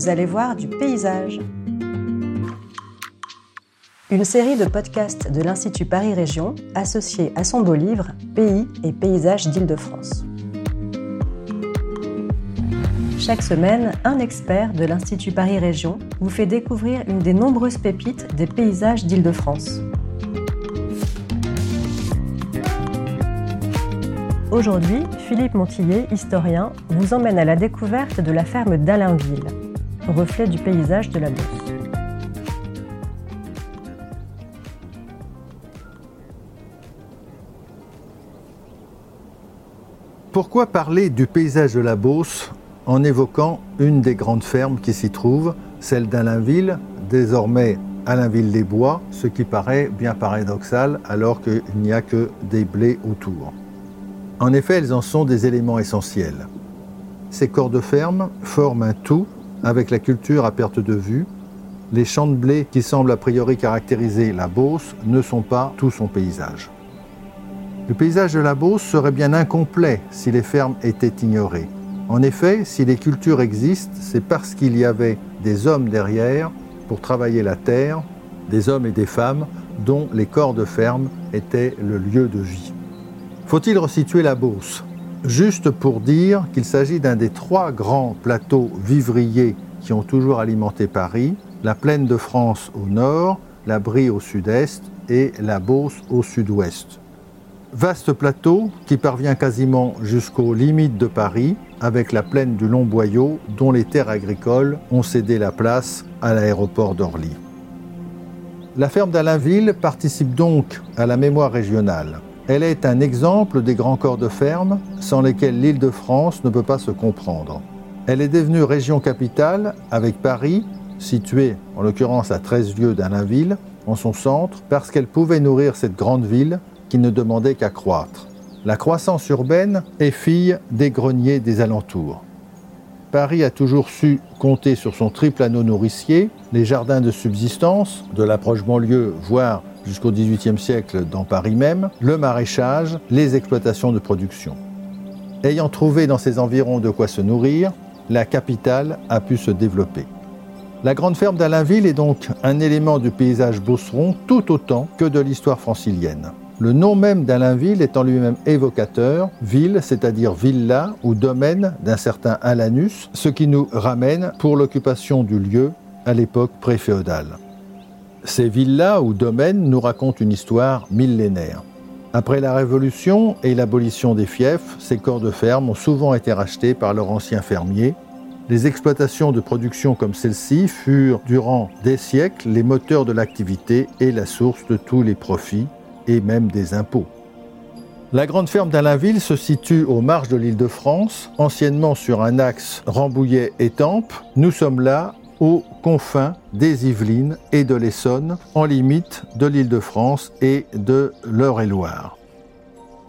vous allez voir du paysage. Une série de podcasts de l'Institut Paris Région associée à son beau livre Pays et paysages d'Île-de-France. Chaque semaine, un expert de l'Institut Paris Région vous fait découvrir une des nombreuses pépites des paysages d'Île-de-France. Aujourd'hui, Philippe Montillet, historien, vous emmène à la découverte de la ferme d'Alainville, reflet du paysage de la Beauce. Pourquoi parler du paysage de la Beauce en évoquant une des grandes fermes qui s'y trouve, celle d'Alainville, désormais Alainville-les-Bois, ce qui paraît bien paradoxal alors qu'il n'y a que des blés autour? En effet, elles en sont des éléments essentiels. Ces corps de ferme forment un tout avec la culture à perte de vue. Les champs de blé qui semblent a priori caractériser la Beauce ne sont pas tout son paysage. Le paysage de la Beauce serait bien incomplet si les fermes étaient ignorées. En effet, si les cultures existent, c'est parce qu'il y avait des hommes derrière pour travailler la terre, des hommes et des femmes dont les corps de ferme étaient le lieu de vie. Faut-il resituer la Beauce? Juste pour dire qu'il s'agit d'un des trois grands plateaux vivriers qui ont toujours alimenté Paris, la plaine de France au nord, la Brie au sud-est et la Beauce au sud-ouest. Vaste plateau qui parvient quasiment jusqu'aux limites de Paris avec la plaine du Long Boyau dont les terres agricoles ont cédé la place à l'aéroport d'Orly. La ferme d'Alainville participe donc à la mémoire régionale. Elle est un exemple des grands corps de ferme sans lesquels l'île de France ne peut pas se comprendre. Elle est devenue région capitale avec Paris, située en l'occurrence à 13 lieues d'Alainville, en son centre, parce qu'elle pouvait nourrir cette grande ville qui ne demandait qu'à croître. La croissance urbaine est fille des greniers des alentours. Paris a toujours su compter sur son triple anneau nourricier, les jardins de subsistance, de l'approche banlieue, voire jusqu'au XVIIIe siècle dans Paris même, le maraîchage, les exploitations de production. Ayant trouvé dans ses environs de quoi se nourrir, la capitale a pu se développer. La grande ferme d'Alainville est donc un élément du paysage beauceron tout autant que de l'histoire francilienne. Le nom même d'Alainville est en lui-même évocateur, ville, c'est-à-dire villa ou domaine d'un certain Alanus, ce qui nous ramène pour l'occupation du lieu à l'époque préféodale. Ces villas ou domaines nous racontent une histoire millénaire. Après la Révolution et l'abolition des fiefs, ces corps de ferme ont souvent été rachetés par leurs anciens fermiers. Les exploitations de production comme celle-ci furent durant des siècles les moteurs de l'activité et la source de tous les profits et même des impôts. La grande ferme d'Alainville se situe aux marges de l'île de France, anciennement sur un axe Rambouillet-Étampes. Nous sommes là aux confins des Yvelines et de l'Essonne, en limite de l'Île-de-France et de l'Eure-et-Loire.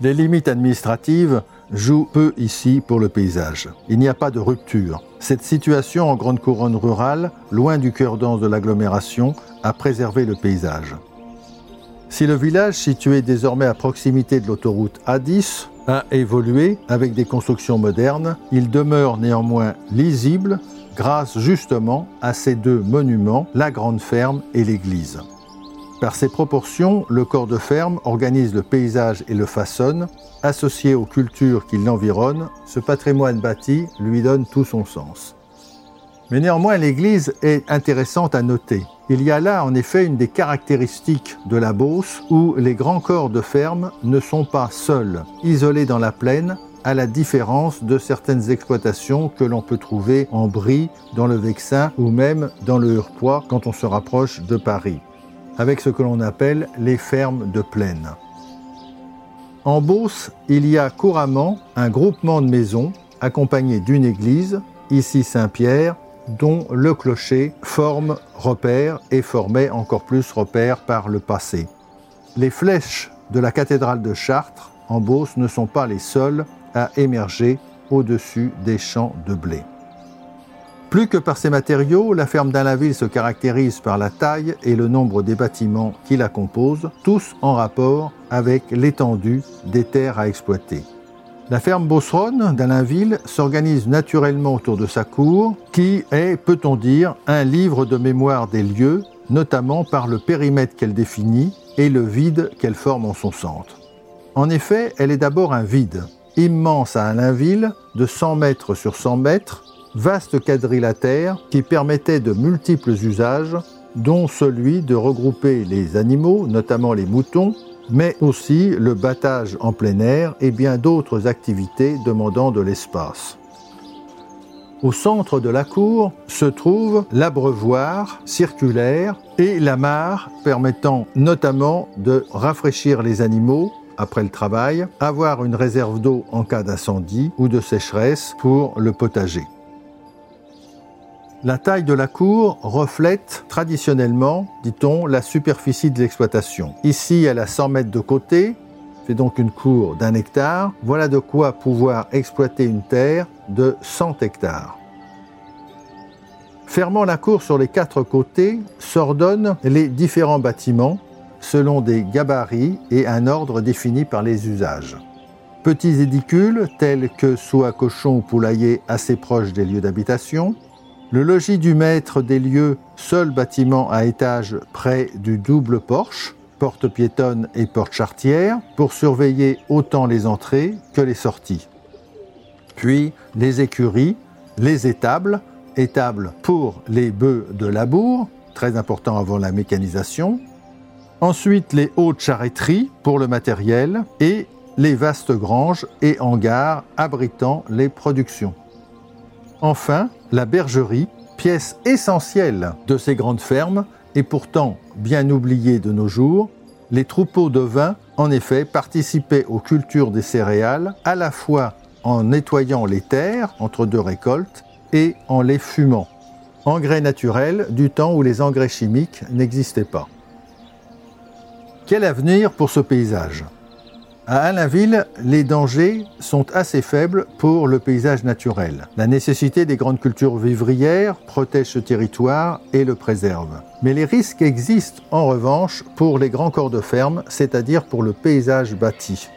Les limites administratives jouent peu ici pour le paysage. Il n'y a pas de rupture. Cette situation en grande couronne rurale, loin du cœur dense de l'agglomération, a préservé le paysage. Si le village, situé désormais à proximité de l'autoroute A10, a évolué avec des constructions modernes, il demeure néanmoins lisible grâce justement à ces deux monuments, la grande ferme et l'église. Par ses proportions, le corps de ferme organise le paysage et le façonne. Associé aux cultures qui l'environnent, ce patrimoine bâti lui donne tout son sens. Mais néanmoins, l'église est intéressante à noter. Il y a là en effet une des caractéristiques de la Beauce où les grands corps de ferme ne sont pas seuls, isolés dans la plaine, à la différence de certaines exploitations que l'on peut trouver en Brie, dans le Vexin ou même dans le Hurpois quand on se rapproche de Paris, avec ce que l'on appelle les fermes de plaine. En Beauce, il y a couramment un groupement de maisons accompagné d'une église, ici Saint-Pierre, dont le clocher forme repère et formait encore plus repère par le passé. Les flèches de la cathédrale de Chartres en Beauce ne sont pas les seules à émerger au-dessus des champs de blé. Plus que par ses matériaux, la ferme d'Alainville se caractérise par la taille et le nombre des bâtiments qui la composent, tous en rapport avec l'étendue des terres à exploiter. La ferme Beauceronne d'Alainville s'organise naturellement autour de sa cour, qui est, peut-on dire, un livre de mémoire des lieux, notamment par le périmètre qu'elle définit et le vide qu'elle forme en son centre. En effet, elle est d'abord un vide, immense à Alainville, de 100 mètres sur 100 mètres, vaste quadrilatère qui permettait de multiples usages, dont celui de regrouper les animaux, notamment les moutons, mais aussi le battage en plein air et bien d'autres activités demandant de l'espace. Au centre de la cour se trouve l'abreuvoir circulaire et la mare permettant notamment de rafraîchir les animaux après le travail, avoir une réserve d'eau en cas d'incendie ou de sécheresse pour le potager. La taille de la cour reflète traditionnellement, dit-on, la superficie de l'exploitation. Ici, elle a 100 mètres de côté, c'est donc une cour d'un hectare. Voilà de quoi pouvoir exploiter une terre de 100 hectares. Fermant la cour sur les quatre côtés, s'ordonnent les différents bâtiments selon des gabarits et un ordre défini par les usages. Petits édicules tels que soit cochon ou poulailler assez proches des lieux d'habitation, le logis du maître des lieux, seul bâtiment à étage près du double porche, porte piétonne et porte chartière, pour surveiller autant les entrées que les sorties. Puis les écuries, les étables, étables pour les bœufs de labour, très important avant la mécanisation. Ensuite les hautes charretteries pour le matériel et les vastes granges et hangars abritant les productions. Enfin, la bergerie, pièce essentielle de ces grandes fermes, et pourtant bien oubliée de nos jours, les troupeaux de vin, en effet, participaient aux cultures des céréales, à la fois en nettoyant les terres entre deux récoltes et en les fumant. Engrais naturels du temps où les engrais chimiques n'existaient pas. Quel avenir pour ce paysage? À Alainville, les dangers sont assez faibles pour le paysage naturel. La nécessité des grandes cultures vivrières protège ce territoire et le préserve. Mais les risques existent en revanche pour les grands corps de ferme, c'est-à-dire pour le paysage bâti.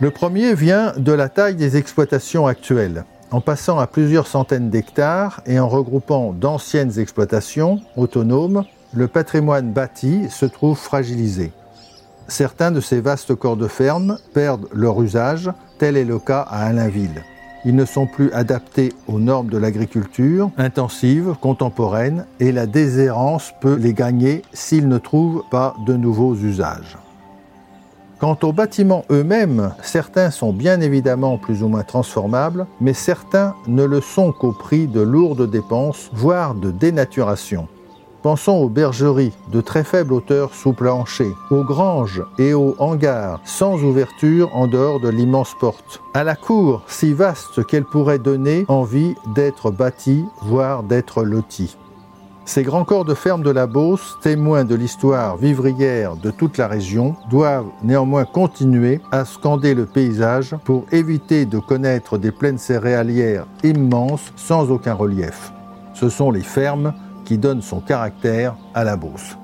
Le premier vient de la taille des exploitations actuelles. En passant à plusieurs centaines d'hectares et en regroupant d'anciennes exploitations autonomes, le patrimoine bâti se trouve fragilisé certains de ces vastes corps de ferme perdent leur usage, tel est le cas à Alainville. Ils ne sont plus adaptés aux normes de l'agriculture intensive, contemporaine, et la déshérence peut les gagner s'ils ne trouvent pas de nouveaux usages. Quant aux bâtiments eux-mêmes, certains sont bien évidemment plus ou moins transformables, mais certains ne le sont qu'au prix de lourdes dépenses, voire de dénaturation. Pensons aux bergeries de très faible hauteur sous plancher, aux granges et aux hangars sans ouverture en dehors de l'immense porte, à la cour si vaste qu'elle pourrait donner envie d'être bâtie, voire d'être lotie. Ces grands corps de ferme de la Beauce, témoins de l'histoire vivrière de toute la région, doivent néanmoins continuer à scander le paysage pour éviter de connaître des plaines céréalières immenses sans aucun relief. Ce sont les fermes qui donne son caractère à la Beauce.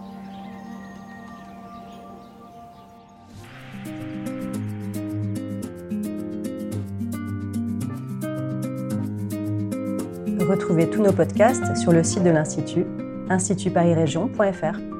Retrouvez tous nos podcasts sur le site de l'Institut, institutparisrégion.fr.